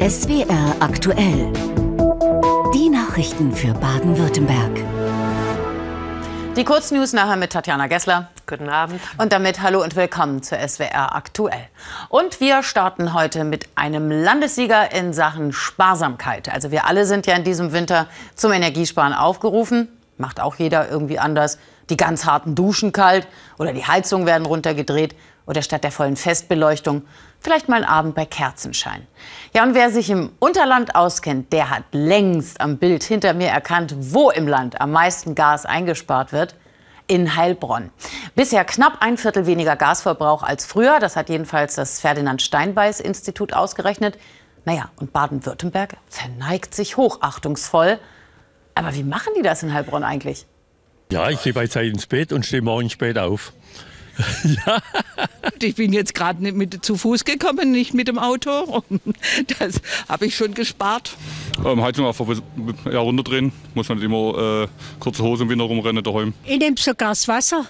SWR aktuell. Die Nachrichten für Baden-Württemberg. Die Kurznews nachher mit Tatjana Gessler. Guten Abend. Und damit hallo und willkommen zur SWR aktuell. Und wir starten heute mit einem Landessieger in Sachen Sparsamkeit. Also wir alle sind ja in diesem Winter zum Energiesparen aufgerufen. Macht auch jeder irgendwie anders. Die ganz harten Duschen kalt oder die Heizungen werden runtergedreht oder statt der vollen Festbeleuchtung vielleicht mal einen Abend bei Kerzenschein. Ja, und wer sich im Unterland auskennt, der hat längst am Bild hinter mir erkannt, wo im Land am meisten Gas eingespart wird. In Heilbronn. Bisher knapp ein Viertel weniger Gasverbrauch als früher. Das hat jedenfalls das Ferdinand Steinbeiß Institut ausgerechnet. Naja, und Baden-Württemberg verneigt sich hochachtungsvoll. Aber wie machen die das in Heilbronn eigentlich? Ja, ich gehe bei Zeit ins Bett und stehe morgen spät auf. Ja. Ich bin jetzt gerade mit zu Fuß gekommen, nicht mit dem Auto. Das habe ich schon gespart. Ähm, Heizung einfach ja, runterdrehen. Muss man nicht immer äh, kurze Hose im Winter rumrennen daheim. Ich nehme sogar das Wasser,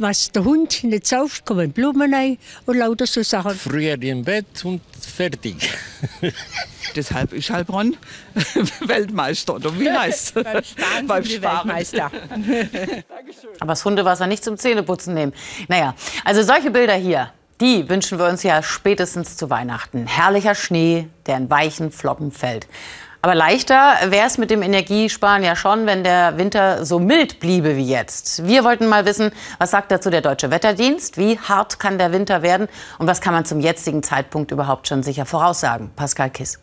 was der Hund nicht sauft, kommen Blumen rein und lauter so Sachen. Früher im Bett und fertig. Deshalb ist Heilbronn Weltmeister, oder wie heißt es? Beim Sparen Beim Sparen. Weltmeister. Aber das Hundewasser nicht zum Zähneputzen nehmen. Naja, also solche Bilder hier, die wünschen wir uns ja spätestens zu Weihnachten. Herrlicher Schnee, der in weichen Flocken fällt. Aber leichter wäre es mit dem Energiesparen ja schon, wenn der Winter so mild bliebe wie jetzt. Wir wollten mal wissen, was sagt dazu der Deutsche Wetterdienst? Wie hart kann der Winter werden? Und was kann man zum jetzigen Zeitpunkt überhaupt schon sicher voraussagen? Pascal Kiss.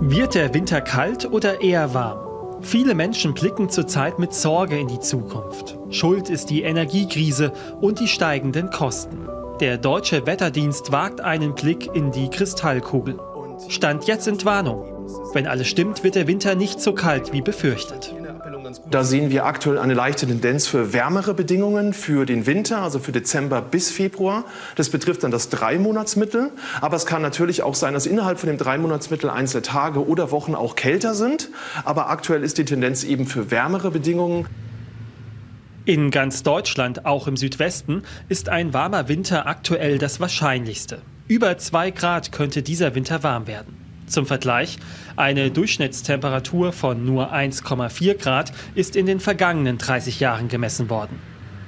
Wird der Winter kalt oder eher warm? Viele Menschen blicken zurzeit mit Sorge in die Zukunft. Schuld ist die Energiekrise und die steigenden Kosten. Der deutsche Wetterdienst wagt einen Blick in die Kristallkugel. Stand jetzt Entwarnung. Wenn alles stimmt, wird der Winter nicht so kalt wie befürchtet. Da sehen wir aktuell eine leichte Tendenz für wärmere Bedingungen für den Winter, also für Dezember bis Februar. Das betrifft dann das Dreimonatsmittel. Aber es kann natürlich auch sein, dass innerhalb von dem Dreimonatsmittel einzelne Tage oder Wochen auch kälter sind. Aber aktuell ist die Tendenz eben für wärmere Bedingungen. In ganz Deutschland, auch im Südwesten, ist ein warmer Winter aktuell das Wahrscheinlichste. Über 2 Grad könnte dieser Winter warm werden. Zum Vergleich, eine Durchschnittstemperatur von nur 1,4 Grad ist in den vergangenen 30 Jahren gemessen worden.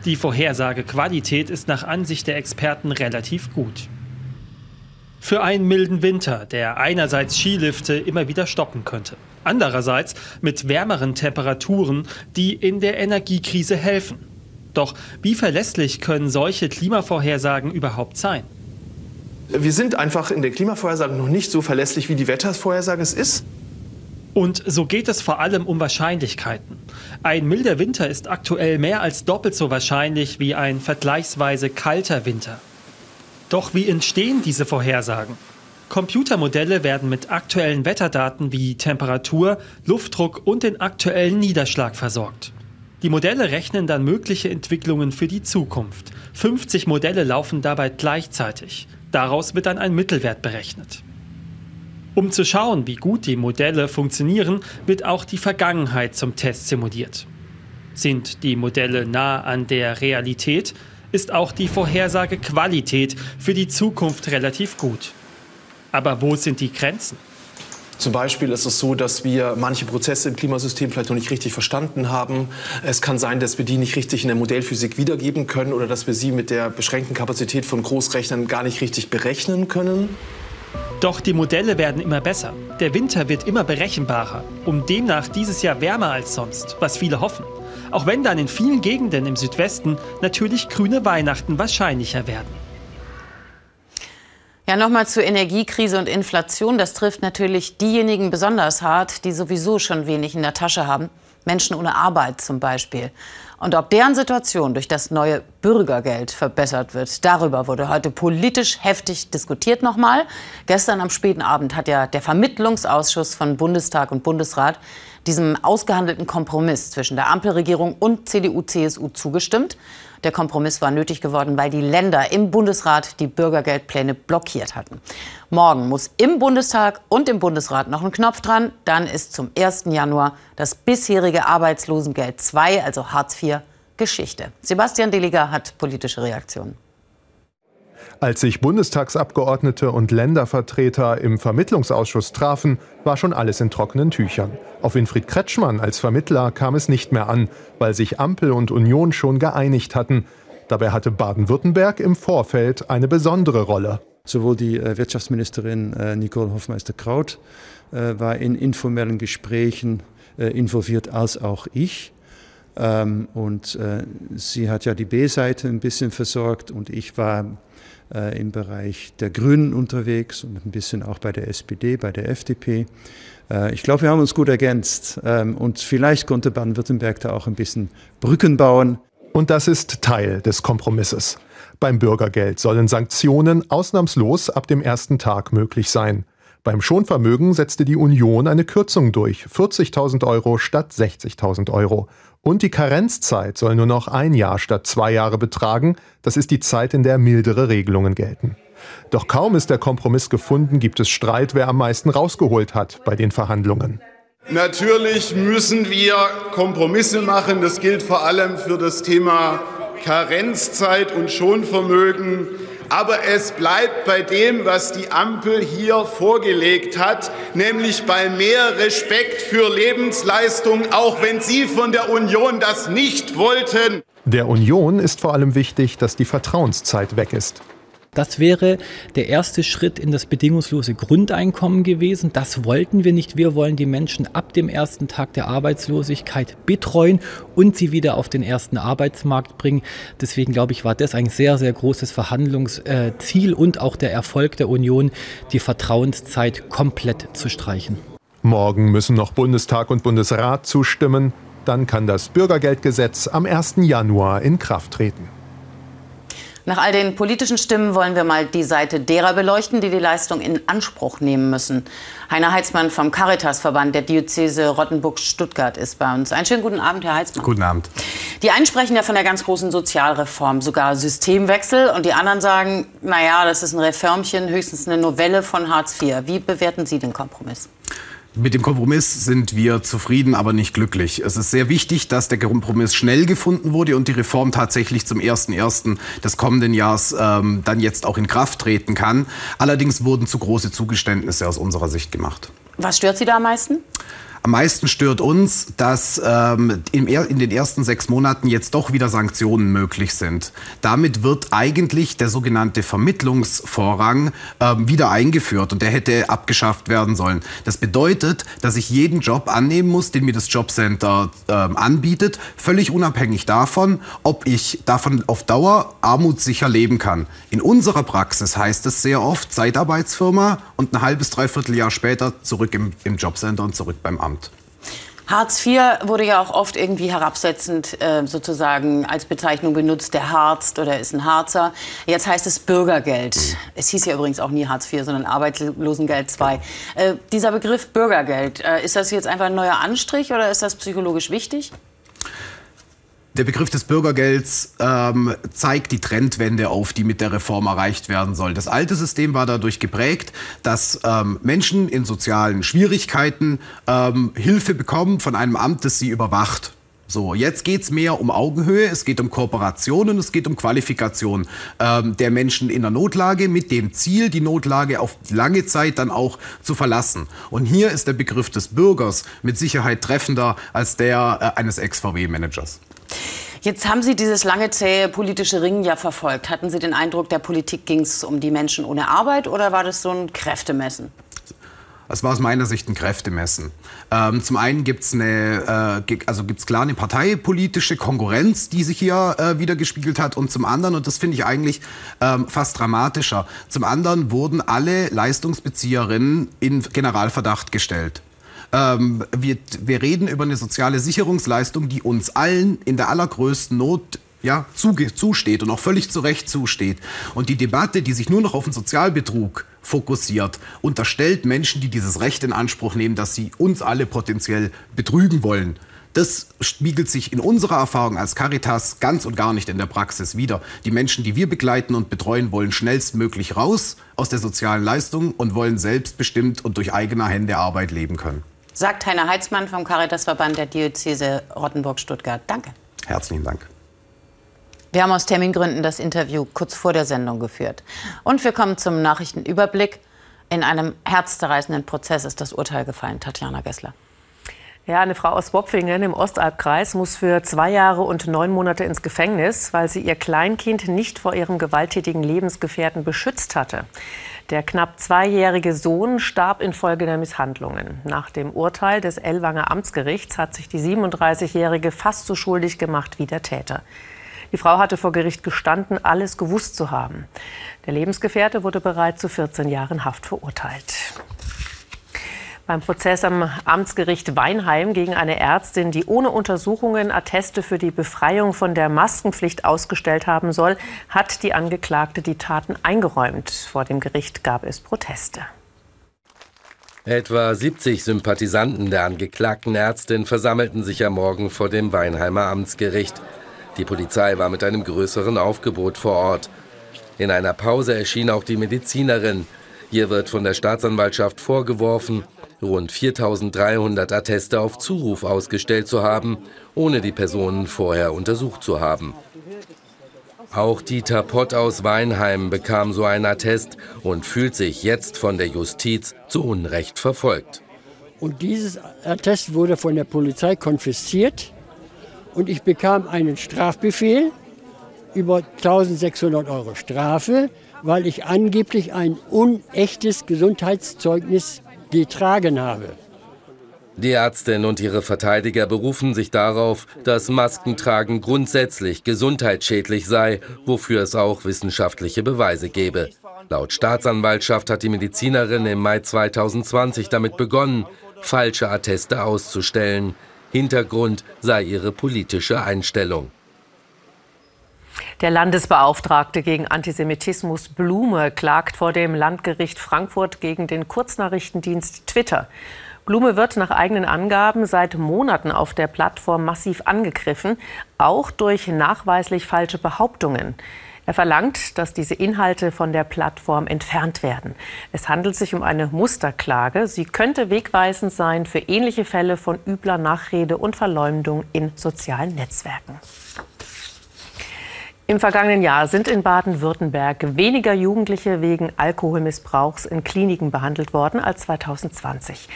Die Vorhersagequalität ist nach Ansicht der Experten relativ gut. Für einen milden Winter, der einerseits Skilifte immer wieder stoppen könnte, andererseits mit wärmeren Temperaturen, die in der Energiekrise helfen. Doch wie verlässlich können solche Klimavorhersagen überhaupt sein? Wir sind einfach in der Klimavorhersage noch nicht so verlässlich, wie die Wettervorhersage es ist. Und so geht es vor allem um Wahrscheinlichkeiten. Ein milder Winter ist aktuell mehr als doppelt so wahrscheinlich wie ein vergleichsweise kalter Winter. Doch wie entstehen diese Vorhersagen? Computermodelle werden mit aktuellen Wetterdaten wie Temperatur, Luftdruck und den aktuellen Niederschlag versorgt. Die Modelle rechnen dann mögliche Entwicklungen für die Zukunft. 50 Modelle laufen dabei gleichzeitig. Daraus wird dann ein Mittelwert berechnet. Um zu schauen, wie gut die Modelle funktionieren, wird auch die Vergangenheit zum Test simuliert. Sind die Modelle nah an der Realität, ist auch die Vorhersagequalität für die Zukunft relativ gut. Aber wo sind die Grenzen? Zum Beispiel ist es so, dass wir manche Prozesse im Klimasystem vielleicht noch nicht richtig verstanden haben. Es kann sein, dass wir die nicht richtig in der Modellphysik wiedergeben können oder dass wir sie mit der beschränkten Kapazität von Großrechnern gar nicht richtig berechnen können. Doch die Modelle werden immer besser. Der Winter wird immer berechenbarer und demnach dieses Jahr wärmer als sonst, was viele hoffen. Auch wenn dann in vielen Gegenden im Südwesten natürlich grüne Weihnachten wahrscheinlicher werden. Ja, nochmal zur Energiekrise und Inflation. Das trifft natürlich diejenigen besonders hart, die sowieso schon wenig in der Tasche haben. Menschen ohne Arbeit zum Beispiel. Und ob deren Situation durch das neue Bürgergeld verbessert wird, darüber wurde heute politisch heftig diskutiert nochmal. Gestern am späten Abend hat ja der Vermittlungsausschuss von Bundestag und Bundesrat diesem ausgehandelten Kompromiss zwischen der Ampelregierung und CDU-CSU zugestimmt. Der Kompromiss war nötig geworden, weil die Länder im Bundesrat die Bürgergeldpläne blockiert hatten. Morgen muss im Bundestag und im Bundesrat noch ein Knopf dran. Dann ist zum 1. Januar das bisherige Arbeitslosengeld II, also Hartz IV, Geschichte. Sebastian Deliger hat politische Reaktionen. Als sich Bundestagsabgeordnete und Ländervertreter im Vermittlungsausschuss trafen, war schon alles in trockenen Tüchern. Auf Winfried Kretschmann als Vermittler kam es nicht mehr an, weil sich Ampel und Union schon geeinigt hatten. Dabei hatte Baden-Württemberg im Vorfeld eine besondere Rolle. Sowohl die äh, Wirtschaftsministerin äh, Nicole Hofmeister-Kraut äh, war in informellen Gesprächen involviert, als auch ich. Ähm, und sie hat ja die B-Seite ein bisschen versorgt und ich war im Bereich der Grünen unterwegs und ein bisschen auch bei der SPD, bei der FDP. Ich glaube, wir haben uns gut ergänzt ähm, und vielleicht konnte Baden-Württemberg da auch ein bisschen Brücken bauen. Und das ist Teil des Kompromisses. Beim Bürgergeld sollen Sanktionen ausnahmslos ab dem ersten Tag möglich sein. Beim Schonvermögen setzte die Union eine Kürzung durch, 40.000 Euro statt 60.000 Euro. Und die Karenzzeit soll nur noch ein Jahr statt zwei Jahre betragen, das ist die Zeit, in der mildere Regelungen gelten. Doch kaum ist der Kompromiss gefunden, gibt es Streit, wer am meisten rausgeholt hat bei den Verhandlungen. Natürlich müssen wir Kompromisse machen. Das gilt vor allem für das Thema Karenzzeit und Schonvermögen. Aber es bleibt bei dem, was die Ampel hier vorgelegt hat, nämlich bei mehr Respekt für Lebensleistung, auch wenn Sie von der Union das nicht wollten. Der Union ist vor allem wichtig, dass die Vertrauenszeit weg ist. Das wäre der erste Schritt in das bedingungslose Grundeinkommen gewesen. Das wollten wir nicht. Wir wollen die Menschen ab dem ersten Tag der Arbeitslosigkeit betreuen und sie wieder auf den ersten Arbeitsmarkt bringen. Deswegen glaube ich, war das ein sehr, sehr großes Verhandlungsziel und auch der Erfolg der Union, die Vertrauenszeit komplett zu streichen. Morgen müssen noch Bundestag und Bundesrat zustimmen. Dann kann das Bürgergeldgesetz am 1. Januar in Kraft treten. Nach all den politischen Stimmen wollen wir mal die Seite derer beleuchten, die die Leistung in Anspruch nehmen müssen. Heiner Heitzmann vom Caritasverband der Diözese Rottenburg-Stuttgart ist bei uns. Einen schönen guten Abend, Herr Heitzmann. Guten Abend. Die einen sprechen ja von der ganz großen Sozialreform, sogar Systemwechsel. Und die anderen sagen, naja, das ist ein Reformchen, höchstens eine Novelle von Hartz IV. Wie bewerten Sie den Kompromiss? Mit dem Kompromiss sind wir zufrieden, aber nicht glücklich. Es ist sehr wichtig, dass der Kompromiss schnell gefunden wurde und die Reform tatsächlich zum 1.1. des kommenden Jahres ähm, dann jetzt auch in Kraft treten kann. Allerdings wurden zu große Zugeständnisse aus unserer Sicht gemacht. Was stört Sie da am meisten? Am meisten stört uns, dass ähm, in, in den ersten sechs Monaten jetzt doch wieder Sanktionen möglich sind. Damit wird eigentlich der sogenannte Vermittlungsvorrang ähm, wieder eingeführt und der hätte abgeschafft werden sollen. Das bedeutet, dass ich jeden Job annehmen muss, den mir das Jobcenter ähm, anbietet, völlig unabhängig davon, ob ich davon auf Dauer armutssicher leben kann. In unserer Praxis heißt es sehr oft Zeitarbeitsfirma und ein halbes, dreiviertel Jahr später zurück im, im Jobcenter und zurück beim Amt. Hartz IV wurde ja auch oft irgendwie herabsetzend äh, sozusagen als Bezeichnung benutzt, der Harzt oder ist ein Harzer. Jetzt heißt es Bürgergeld. Mhm. Es hieß ja übrigens auch nie Hartz IV, sondern Arbeitslosengeld II. Äh, dieser Begriff Bürgergeld, äh, ist das jetzt einfach ein neuer Anstrich oder ist das psychologisch wichtig? Der Begriff des Bürgergelds ähm, zeigt die Trendwende auf, die mit der Reform erreicht werden soll. Das alte System war dadurch geprägt, dass ähm, Menschen in sozialen Schwierigkeiten ähm, Hilfe bekommen von einem Amt, das sie überwacht. So, jetzt geht's mehr um Augenhöhe, es geht um Kooperation und es geht um Qualifikation ähm, der Menschen in der Notlage mit dem Ziel, die Notlage auf lange Zeit dann auch zu verlassen. Und hier ist der Begriff des Bürgers mit Sicherheit treffender als der äh, eines Ex-VW-Managers. Jetzt haben Sie dieses lange zähe politische Ringen ja verfolgt. Hatten Sie den Eindruck, der Politik ging es um die Menschen ohne Arbeit oder war das so ein Kräftemessen? Es war aus meiner Sicht ein Kräftemessen. Ähm, zum einen gibt es eine, äh, also klar eine parteipolitische Konkurrenz, die sich hier äh, wieder gespiegelt hat. Und zum anderen, und das finde ich eigentlich ähm, fast dramatischer, zum anderen wurden alle Leistungsbezieherinnen in Generalverdacht gestellt. Ähm, wir, wir reden über eine soziale Sicherungsleistung, die uns allen in der allergrößten Not ja, zusteht und auch völlig zu Recht zusteht. Und die Debatte, die sich nur noch auf den Sozialbetrug fokussiert, unterstellt Menschen, die dieses Recht in Anspruch nehmen, dass sie uns alle potenziell betrügen wollen. Das spiegelt sich in unserer Erfahrung als Caritas ganz und gar nicht in der Praxis wider. Die Menschen, die wir begleiten und betreuen, wollen schnellstmöglich raus aus der sozialen Leistung und wollen selbstbestimmt und durch eigene Hände Arbeit leben können. Sagt Heiner Heitzmann vom Caritasverband der Diözese Rottenburg-Stuttgart. Danke. Herzlichen Dank. Wir haben aus Termingründen das Interview kurz vor der Sendung geführt. Und wir kommen zum Nachrichtenüberblick. In einem herzzerreißenden Prozess ist das Urteil gefallen. Tatjana Gessler. Ja, eine Frau aus Bopfingen im Ostalbkreis muss für zwei Jahre und neun Monate ins Gefängnis, weil sie ihr Kleinkind nicht vor ihrem gewalttätigen Lebensgefährten beschützt hatte. Der knapp zweijährige Sohn starb infolge der Misshandlungen. Nach dem Urteil des Ellwanger Amtsgerichts hat sich die 37-Jährige fast so schuldig gemacht wie der Täter. Die Frau hatte vor Gericht gestanden, alles gewusst zu haben. Der Lebensgefährte wurde bereits zu 14 Jahren Haft verurteilt. Beim Prozess am Amtsgericht Weinheim gegen eine Ärztin, die ohne Untersuchungen Atteste für die Befreiung von der Maskenpflicht ausgestellt haben soll, hat die Angeklagte die Taten eingeräumt. Vor dem Gericht gab es Proteste. Etwa 70 Sympathisanten der angeklagten Ärztin versammelten sich am Morgen vor dem Weinheimer Amtsgericht. Die Polizei war mit einem größeren Aufgebot vor Ort. In einer Pause erschien auch die Medizinerin. Hier wird von der Staatsanwaltschaft vorgeworfen, rund 4300 Atteste auf Zuruf ausgestellt zu haben, ohne die Personen vorher untersucht zu haben. Auch Dieter Pott aus Weinheim bekam so ein Attest und fühlt sich jetzt von der Justiz zu Unrecht verfolgt. Und dieses Attest wurde von der Polizei konfisziert und ich bekam einen Strafbefehl über 1600 Euro Strafe, weil ich angeblich ein unechtes Gesundheitszeugnis getragen habe. Die Ärztin und ihre Verteidiger berufen sich darauf, dass Maskentragen grundsätzlich gesundheitsschädlich sei, wofür es auch wissenschaftliche Beweise gebe. Laut Staatsanwaltschaft hat die Medizinerin im Mai 2020 damit begonnen, falsche Atteste auszustellen. Hintergrund sei ihre politische Einstellung. Der Landesbeauftragte gegen Antisemitismus Blume klagt vor dem Landgericht Frankfurt gegen den Kurznachrichtendienst Twitter. Blume wird nach eigenen Angaben seit Monaten auf der Plattform massiv angegriffen, auch durch nachweislich falsche Behauptungen. Er verlangt, dass diese Inhalte von der Plattform entfernt werden. Es handelt sich um eine Musterklage. Sie könnte wegweisend sein für ähnliche Fälle von übler Nachrede und Verleumdung in sozialen Netzwerken. Im vergangenen Jahr sind in Baden-Württemberg weniger Jugendliche wegen Alkoholmissbrauchs in Kliniken behandelt worden als 2020.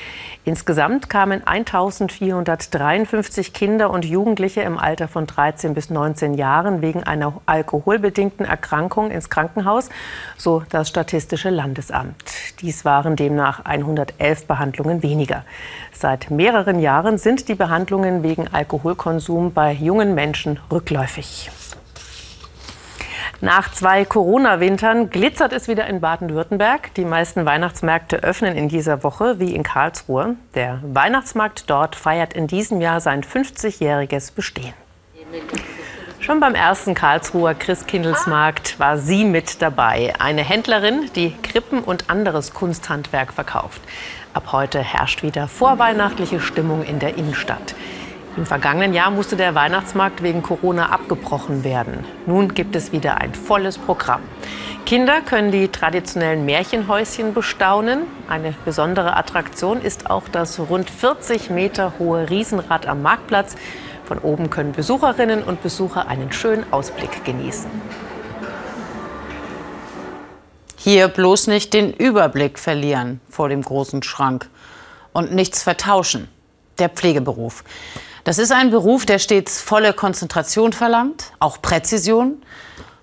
Insgesamt kamen 1453 Kinder und Jugendliche im Alter von 13 bis 19 Jahren wegen einer alkoholbedingten Erkrankung ins Krankenhaus, so das Statistische Landesamt. Dies waren demnach 111 Behandlungen weniger. Seit mehreren Jahren sind die Behandlungen wegen Alkoholkonsum bei jungen Menschen rückläufig. Nach zwei Corona-Wintern glitzert es wieder in Baden-Württemberg. Die meisten Weihnachtsmärkte öffnen in dieser Woche, wie in Karlsruhe. Der Weihnachtsmarkt dort feiert in diesem Jahr sein 50-jähriges Bestehen. Schon beim ersten Karlsruher Christkindlesmarkt war sie mit dabei. Eine Händlerin, die Krippen und anderes Kunsthandwerk verkauft. Ab heute herrscht wieder vorweihnachtliche Stimmung in der Innenstadt. Im vergangenen Jahr musste der Weihnachtsmarkt wegen Corona abgebrochen werden. Nun gibt es wieder ein volles Programm. Kinder können die traditionellen Märchenhäuschen bestaunen. Eine besondere Attraktion ist auch das rund 40 Meter hohe Riesenrad am Marktplatz. Von oben können Besucherinnen und Besucher einen schönen Ausblick genießen. Hier bloß nicht den Überblick verlieren vor dem großen Schrank und nichts vertauschen. Der Pflegeberuf. Das ist ein Beruf, der stets volle Konzentration verlangt, auch Präzision.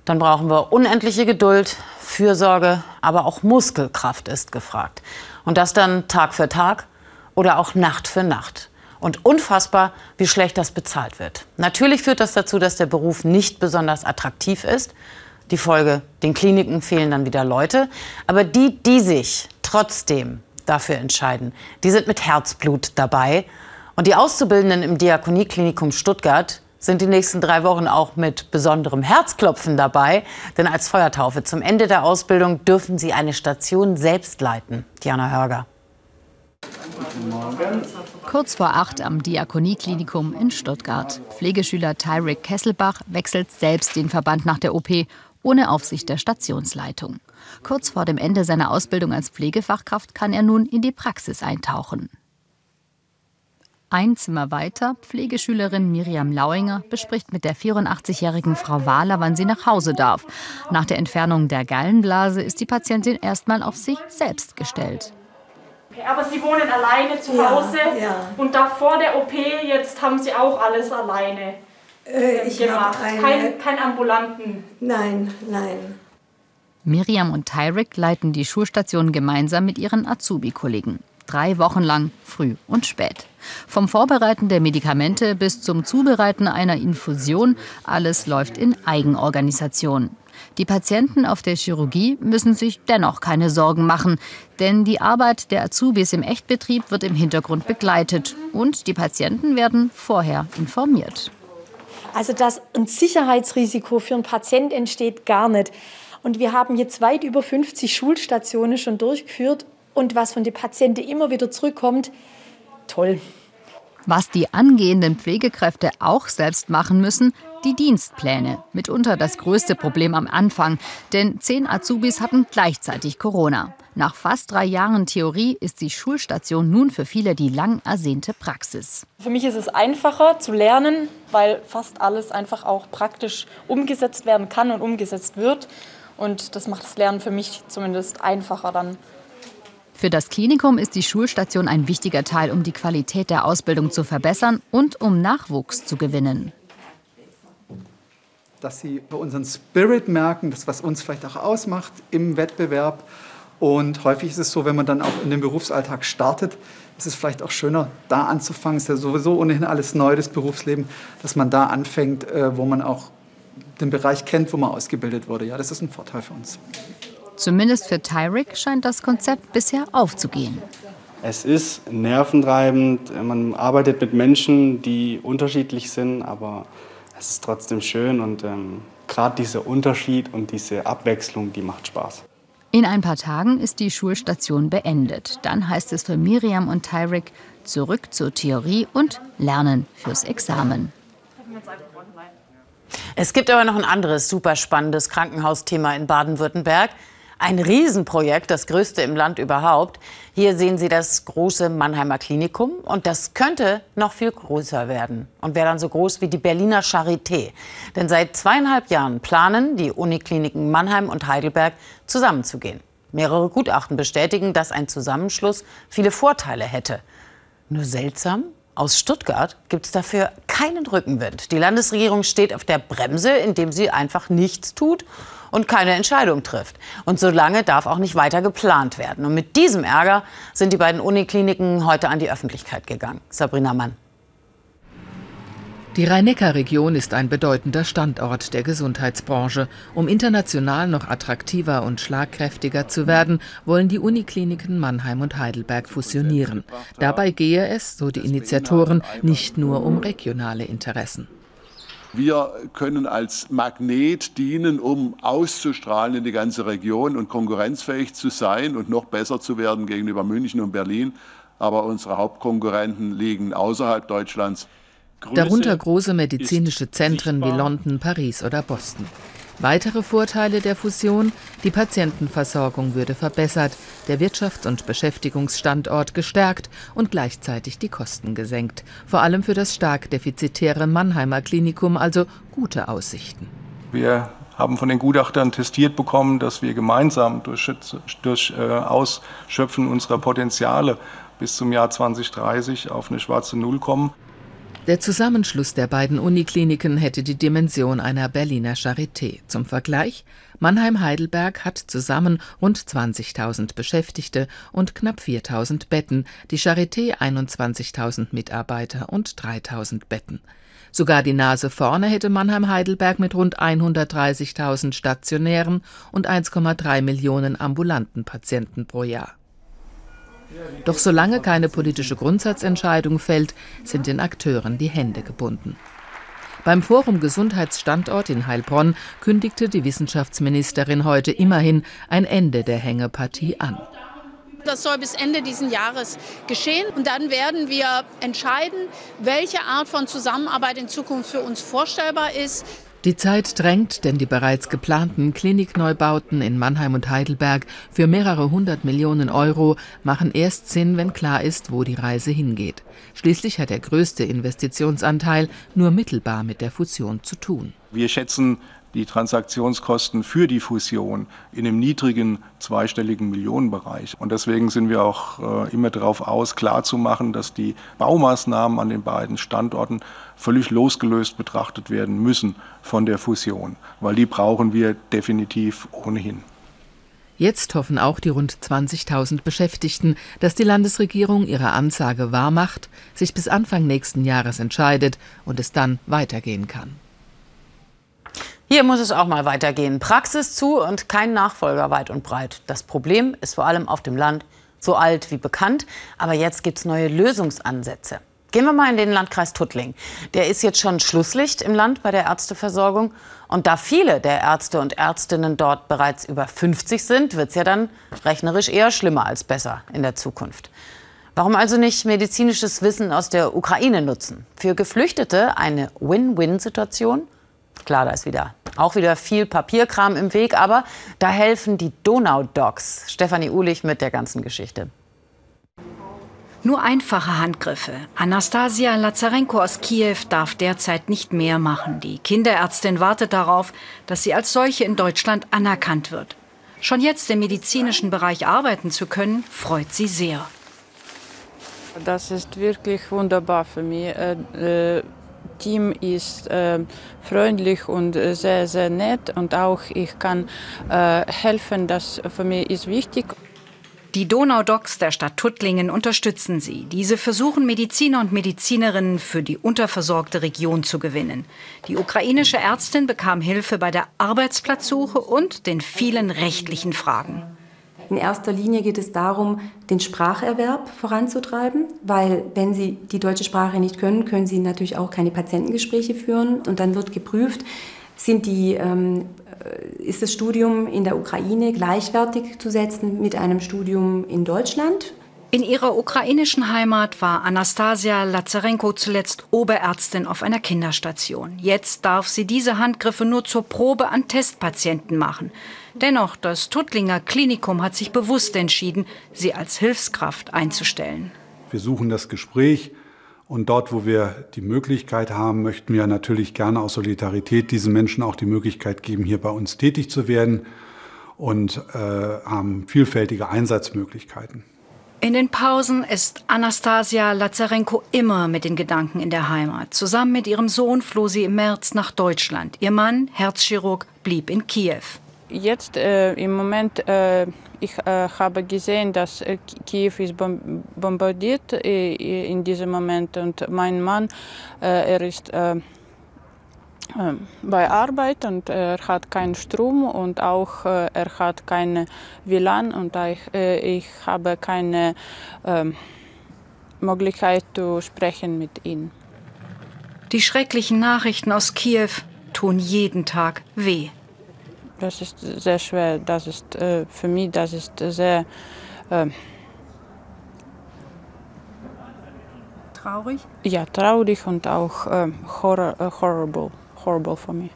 Dann brauchen wir unendliche Geduld, Fürsorge, aber auch Muskelkraft ist gefragt. Und das dann Tag für Tag oder auch Nacht für Nacht. Und unfassbar, wie schlecht das bezahlt wird. Natürlich führt das dazu, dass der Beruf nicht besonders attraktiv ist. Die Folge, den Kliniken fehlen dann wieder Leute. Aber die, die sich trotzdem dafür entscheiden, die sind mit Herzblut dabei und die Auszubildenden im Diakonieklinikum Stuttgart sind die nächsten drei Wochen auch mit besonderem Herzklopfen dabei. Denn als Feuertaufe zum Ende der Ausbildung dürfen sie eine Station selbst leiten. Diana Hörger. Kurz vor acht am Diakonieklinikum in Stuttgart. Pflegeschüler Tyrick Kesselbach wechselt selbst den Verband nach der OP, ohne Aufsicht der Stationsleitung. Kurz vor dem Ende seiner Ausbildung als Pflegefachkraft kann er nun in die Praxis eintauchen. Ein Zimmer weiter, Pflegeschülerin Miriam Lauinger bespricht mit der 84-jährigen Frau Wahler, wann sie nach Hause darf. Nach der Entfernung der Gallenblase ist die Patientin erstmal auf sich selbst gestellt. Aber Sie wohnen alleine zu Hause Ja, ja. und da vor der OP jetzt haben Sie auch alles alleine Äh, ähm, ich gemacht. eine- Kein, kein Ambulanten. Nein, nein. Miriam und Tyrick leiten die Schulstation gemeinsam mit ihren Azubi-Kollegen. Drei Wochen lang, früh und spät. Vom Vorbereiten der Medikamente bis zum Zubereiten einer Infusion, alles läuft in Eigenorganisation. Die Patienten auf der Chirurgie müssen sich dennoch keine Sorgen machen, denn die Arbeit der Azubis im Echtbetrieb wird im Hintergrund begleitet und die Patienten werden vorher informiert. Also dass ein Sicherheitsrisiko für einen Patient entsteht, gar nicht. Und wir haben jetzt weit über 50 Schulstationen schon durchgeführt. Und was von den Patienten immer wieder zurückkommt, toll. Was die angehenden Pflegekräfte auch selbst machen müssen, die Dienstpläne. Mitunter das größte Problem am Anfang, denn zehn Azubis hatten gleichzeitig Corona. Nach fast drei Jahren Theorie ist die Schulstation nun für viele die lang ersehnte Praxis. Für mich ist es einfacher zu lernen, weil fast alles einfach auch praktisch umgesetzt werden kann und umgesetzt wird. Und das macht das Lernen für mich zumindest einfacher dann. Für das Klinikum ist die Schulstation ein wichtiger Teil, um die Qualität der Ausbildung zu verbessern und um Nachwuchs zu gewinnen. dass sie bei unseren Spirit merken, das, was uns vielleicht auch ausmacht im Wettbewerb. Und häufig ist es so, wenn man dann auch in den Berufsalltag startet, ist es vielleicht auch schöner, da anzufangen. Es ist ja sowieso ohnehin alles neu, das Berufsleben, dass man da anfängt, äh, wo man auch den Bereich kennt, wo man ausgebildet wurde. Ja, das ist ein Vorteil für uns. Zumindest für Tyrick scheint das Konzept bisher aufzugehen. Es ist nerventreibend, man arbeitet mit Menschen, die unterschiedlich sind, aber es ist trotzdem schön und ähm, gerade dieser Unterschied und diese Abwechslung, die macht Spaß. In ein paar Tagen ist die Schulstation beendet. Dann heißt es für Miriam und Tyrick zurück zur Theorie und Lernen fürs Examen. Es gibt aber noch ein anderes super spannendes Krankenhausthema in Baden-Württemberg. Ein Riesenprojekt, das größte im Land überhaupt. Hier sehen Sie das große Mannheimer Klinikum und das könnte noch viel größer werden und wäre dann so groß wie die Berliner Charité. Denn seit zweieinhalb Jahren planen die Unikliniken Mannheim und Heidelberg zusammenzugehen. Mehrere Gutachten bestätigen, dass ein Zusammenschluss viele Vorteile hätte. Nur seltsam, aus Stuttgart gibt es dafür keinen Rückenwind. Die Landesregierung steht auf der Bremse, indem sie einfach nichts tut und keine Entscheidung trifft. Und solange darf auch nicht weiter geplant werden. Und mit diesem Ärger sind die beiden Unikliniken heute an die Öffentlichkeit gegangen. Sabrina Mann. Die Rhein-Neckar-Region ist ein bedeutender Standort der Gesundheitsbranche. Um international noch attraktiver und schlagkräftiger zu werden, wollen die Unikliniken Mannheim und Heidelberg fusionieren. Dabei gehe es, so die Initiatoren, nicht nur um regionale Interessen. Wir können als Magnet dienen, um auszustrahlen in die ganze Region und konkurrenzfähig zu sein und noch besser zu werden gegenüber München und Berlin. Aber unsere Hauptkonkurrenten liegen außerhalb Deutschlands. Darunter große medizinische Zentren wie London, Paris oder Boston. Weitere Vorteile der Fusion, die Patientenversorgung würde verbessert, der Wirtschafts- und Beschäftigungsstandort gestärkt und gleichzeitig die Kosten gesenkt. Vor allem für das stark defizitäre Mannheimer Klinikum also gute Aussichten. Wir haben von den Gutachtern testiert bekommen, dass wir gemeinsam durch, durch äh, Ausschöpfen unserer Potenziale bis zum Jahr 2030 auf eine schwarze Null kommen. Der Zusammenschluss der beiden Unikliniken hätte die Dimension einer Berliner Charité. Zum Vergleich, Mannheim-Heidelberg hat zusammen rund 20.000 Beschäftigte und knapp 4.000 Betten, die Charité 21.000 Mitarbeiter und 3.000 Betten. Sogar die Nase vorne hätte Mannheim-Heidelberg mit rund 130.000 stationären und 1,3 Millionen ambulanten Patienten pro Jahr. Doch solange keine politische Grundsatzentscheidung fällt, sind den Akteuren die Hände gebunden. Beim Forum Gesundheitsstandort in Heilbronn kündigte die Wissenschaftsministerin heute immerhin ein Ende der Hängepartie an. Das soll bis Ende dieses Jahres geschehen. Und dann werden wir entscheiden, welche Art von Zusammenarbeit in Zukunft für uns vorstellbar ist. Die Zeit drängt, denn die bereits geplanten Klinikneubauten in Mannheim und Heidelberg für mehrere hundert Millionen Euro machen erst Sinn, wenn klar ist, wo die Reise hingeht. Schließlich hat der größte Investitionsanteil nur mittelbar mit der Fusion zu tun. Wir schätzen die Transaktionskosten für die Fusion in einem niedrigen zweistelligen Millionenbereich. Und deswegen sind wir auch äh, immer darauf aus, klarzumachen, dass die Baumaßnahmen an den beiden Standorten völlig losgelöst betrachtet werden müssen von der Fusion, weil die brauchen wir definitiv ohnehin. Jetzt hoffen auch die rund 20.000 Beschäftigten, dass die Landesregierung ihre Ansage wahrmacht, sich bis Anfang nächsten Jahres entscheidet und es dann weitergehen kann. Hier muss es auch mal weitergehen. Praxis zu und kein Nachfolger weit und breit. Das Problem ist vor allem auf dem Land so alt wie bekannt. Aber jetzt gibt es neue Lösungsansätze. Gehen wir mal in den Landkreis Tuttling. Der ist jetzt schon Schlusslicht im Land bei der Ärzteversorgung. Und da viele der Ärzte und Ärztinnen dort bereits über 50 sind, wird es ja dann rechnerisch eher schlimmer als besser in der Zukunft. Warum also nicht medizinisches Wissen aus der Ukraine nutzen? Für Geflüchtete eine Win-Win-Situation? Klar, da ist wieder auch wieder viel Papierkram im Weg, aber da helfen die Donau-Docs. Stefanie Uhlich mit der ganzen Geschichte. Nur einfache Handgriffe. Anastasia Lazarenko aus Kiew darf derzeit nicht mehr machen. Die Kinderärztin wartet darauf, dass sie als solche in Deutschland anerkannt wird. Schon jetzt im medizinischen Bereich arbeiten zu können, freut sie sehr. Das ist wirklich wunderbar für mich. Team ist äh, freundlich und äh, sehr, sehr nett und auch ich kann äh, helfen, das für mich ist wichtig. Die Donaudocs der Stadt Tuttlingen unterstützen sie. Diese versuchen Mediziner und Medizinerinnen für die unterversorgte Region zu gewinnen. Die ukrainische Ärztin bekam Hilfe bei der Arbeitsplatzsuche und den vielen rechtlichen Fragen. In erster Linie geht es darum, den Spracherwerb voranzutreiben, weil wenn Sie die deutsche Sprache nicht können, können Sie natürlich auch keine Patientengespräche führen. Und dann wird geprüft, sind die, ähm, äh, ist das Studium in der Ukraine gleichwertig zu setzen mit einem Studium in Deutschland? In ihrer ukrainischen Heimat war Anastasia Lazarenko zuletzt Oberärztin auf einer Kinderstation. Jetzt darf sie diese Handgriffe nur zur Probe an Testpatienten machen. Dennoch, das Tuttlinger Klinikum hat sich bewusst entschieden, sie als Hilfskraft einzustellen. Wir suchen das Gespräch und dort, wo wir die Möglichkeit haben, möchten wir natürlich gerne aus Solidarität diesen Menschen auch die Möglichkeit geben, hier bei uns tätig zu werden und äh, haben vielfältige Einsatzmöglichkeiten. In den Pausen ist Anastasia Lazarenko immer mit den Gedanken in der Heimat. Zusammen mit ihrem Sohn floh sie im März nach Deutschland. Ihr Mann, Herzchirurg, blieb in Kiew. Jetzt äh, im Moment, äh, ich äh, habe gesehen, dass äh, Kiew ist bombardiert äh, in diesem Moment und mein Mann, äh, er ist bei Arbeit und er hat keinen Strom und auch äh, er hat keine WLAN und ich, äh, ich habe keine äh, Möglichkeit zu sprechen mit ihm. Die schrecklichen Nachrichten aus Kiew tun jeden Tag weh. Das ist sehr schwer. Das ist äh, für mich das ist sehr ähm, traurig. Ja, traurig und auch ähm, horror, äh, horrible horrible for me.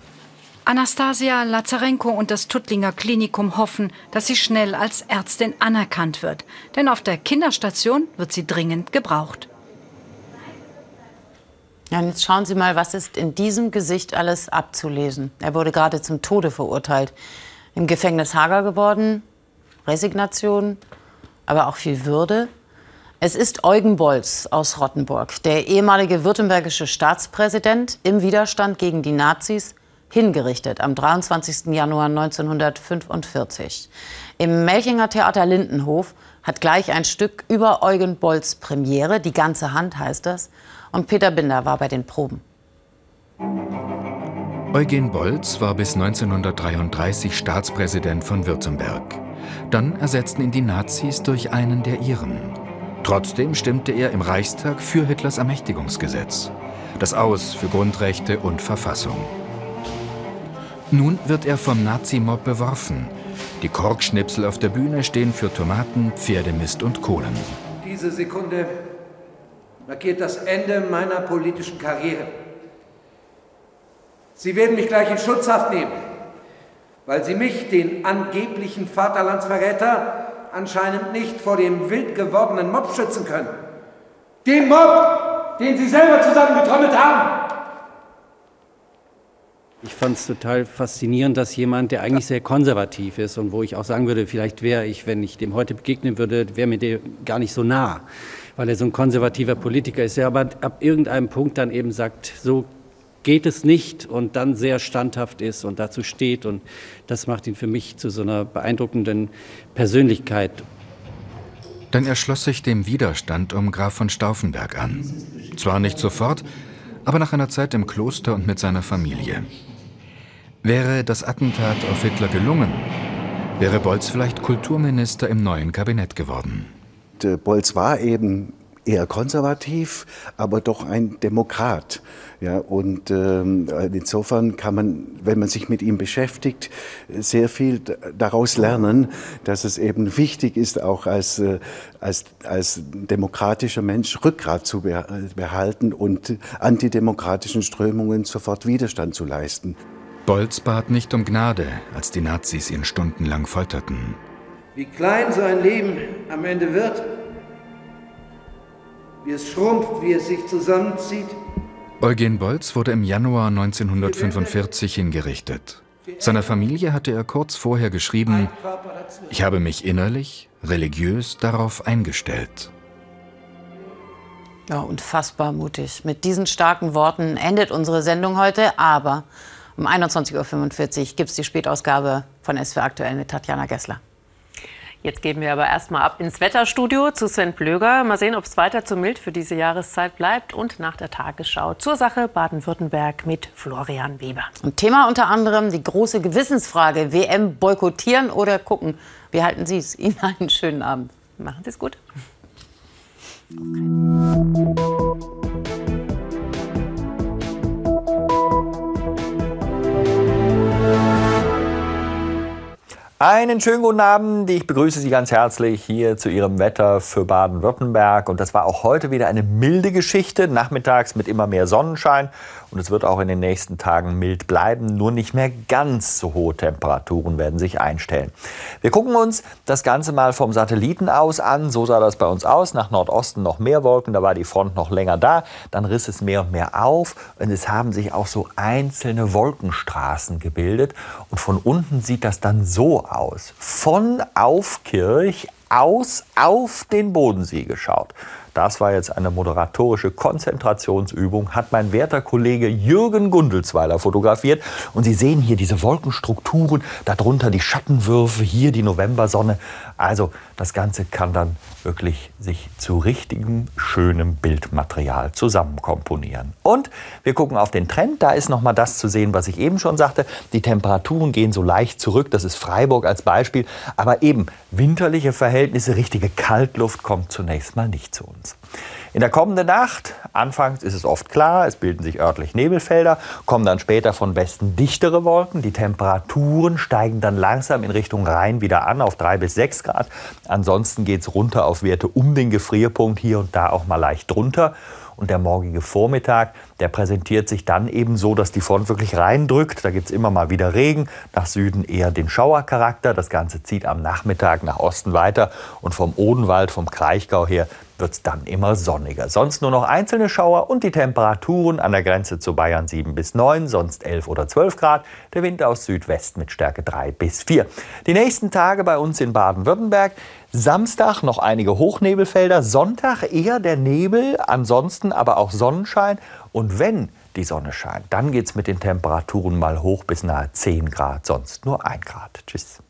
Anastasia Lazarenko und das Tuttlinger Klinikum hoffen, dass sie schnell als Ärztin anerkannt wird. Denn auf der Kinderstation wird sie dringend gebraucht. Ja, jetzt schauen Sie mal, was ist in diesem Gesicht alles abzulesen. Er wurde gerade zum Tode verurteilt. Im Gefängnis hager geworden, Resignation, aber auch viel Würde. Es ist Eugen Bolz aus Rottenburg, der ehemalige württembergische Staatspräsident im Widerstand gegen die Nazis, hingerichtet am 23. Januar 1945. Im Melchinger Theater Lindenhof hat gleich ein Stück über Eugen Bolz Premiere, die ganze Hand heißt das, und Peter Binder war bei den Proben. Eugen Bolz war bis 1933 Staatspräsident von Württemberg. Dann ersetzten ihn die Nazis durch einen der ihren. Trotzdem stimmte er im Reichstag für Hitlers Ermächtigungsgesetz, das Aus für Grundrechte und Verfassung. Nun wird er vom Nazimob beworfen. Die Korkschnipsel auf der Bühne stehen für Tomaten, Pferdemist und Kohlen. Diese Sekunde markiert das Ende meiner politischen Karriere. Sie werden mich gleich in Schutzhaft nehmen, weil Sie mich, den angeblichen Vaterlandsverräter, anscheinend nicht vor dem wild gewordenen Mob schützen können. Dem Mob, den Sie selber zusammengetrommelt haben. Ich fand es total faszinierend, dass jemand, der eigentlich sehr konservativ ist und wo ich auch sagen würde, vielleicht wäre ich, wenn ich dem heute begegnen würde, wäre mir der gar nicht so nah, weil er so ein konservativer Politiker ist, der aber ab irgendeinem Punkt dann eben sagt, so geht es nicht und dann sehr standhaft ist und dazu steht. Und das macht ihn für mich zu so einer beeindruckenden Persönlichkeit. Denn er schloss sich dem Widerstand um Graf von Stauffenberg an. Zwar nicht sofort, aber nach einer Zeit im Kloster und mit seiner Familie. Wäre das Attentat auf Hitler gelungen, wäre Bolz vielleicht Kulturminister im neuen Kabinett geworden. Bolz war eben eher konservativ, aber doch ein Demokrat. Ja, und ähm, insofern kann man, wenn man sich mit ihm beschäftigt, sehr viel daraus lernen, dass es eben wichtig ist, auch als, äh, als, als demokratischer Mensch Rückgrat zu behalten und antidemokratischen Strömungen sofort Widerstand zu leisten. Bolz bat nicht um Gnade, als die Nazis ihn stundenlang folterten. Wie klein sein Leben am Ende wird, wie es schrumpft, wie es sich zusammenzieht. Eugen Bolz wurde im Januar 1945 hingerichtet. Seiner Familie hatte er kurz vorher geschrieben, ich habe mich innerlich, religiös darauf eingestellt. Ja, unfassbar mutig. Mit diesen starken Worten endet unsere Sendung heute, aber um 21.45 Uhr gibt es die Spätausgabe von SW Aktuell mit Tatjana Gessler. Jetzt geben wir aber erstmal ab ins Wetterstudio zu Sven Blöger. Mal sehen, ob es weiter zu mild für diese Jahreszeit bleibt. Und nach der Tagesschau zur Sache Baden-Württemberg mit Florian Weber. Und Thema unter anderem die große Gewissensfrage: WM boykottieren oder gucken? Wie halten Sie es? Ihnen einen schönen Abend. Machen Sie es gut. Einen schönen guten Abend. Ich begrüße Sie ganz herzlich hier zu Ihrem Wetter für Baden-Württemberg. Und das war auch heute wieder eine milde Geschichte. Nachmittags mit immer mehr Sonnenschein. Und es wird auch in den nächsten Tagen mild bleiben. Nur nicht mehr ganz so hohe Temperaturen werden sich einstellen. Wir gucken uns das Ganze mal vom Satelliten aus an. So sah das bei uns aus. Nach Nordosten noch mehr Wolken. Da war die Front noch länger da. Dann riss es mehr und mehr auf. Und es haben sich auch so einzelne Wolkenstraßen gebildet. Und von unten sieht das dann so aus. Von Aufkirch aus auf den Bodensee geschaut. Das war jetzt eine moderatorische Konzentrationsübung, hat mein werter Kollege Jürgen Gundelsweiler fotografiert. Und Sie sehen hier diese Wolkenstrukturen, darunter die Schattenwürfe, hier die Novembersonne. Also das Ganze kann dann wirklich sich zu richtigem, schönem Bildmaterial zusammenkomponieren. Und wir gucken auf den Trend. Da ist noch mal das zu sehen, was ich eben schon sagte. Die Temperaturen gehen so leicht zurück. Das ist Freiburg als Beispiel. Aber eben winterliche Verhältnisse, richtige Kaltluft kommt zunächst mal nicht zu uns. In der kommenden Nacht, anfangs ist es oft klar, es bilden sich örtlich Nebelfelder, kommen dann später von Westen dichtere Wolken. Die Temperaturen steigen dann langsam in Richtung Rhein wieder an auf 3 bis 6 Grad. Ansonsten geht es runter auf Werte um den Gefrierpunkt, hier und da auch mal leicht drunter. Und der morgige Vormittag, der präsentiert sich dann eben so, dass die Front wirklich reindrückt. Da gibt es immer mal wieder Regen, nach Süden eher den Schauercharakter. Das Ganze zieht am Nachmittag nach Osten weiter. Und vom Odenwald, vom Kraichgau her, wird es dann immer sonniger. Sonst nur noch einzelne Schauer und die Temperaturen an der Grenze zu Bayern 7 bis 9, sonst 11 oder 12 Grad. Der Wind aus Südwest mit Stärke 3 bis 4. Die nächsten Tage bei uns in Baden-Württemberg. Samstag noch einige Hochnebelfelder, Sonntag eher der Nebel, ansonsten aber auch Sonnenschein. Und wenn die Sonne scheint, dann geht es mit den Temperaturen mal hoch bis nahe 10 Grad, sonst nur 1 Grad. Tschüss.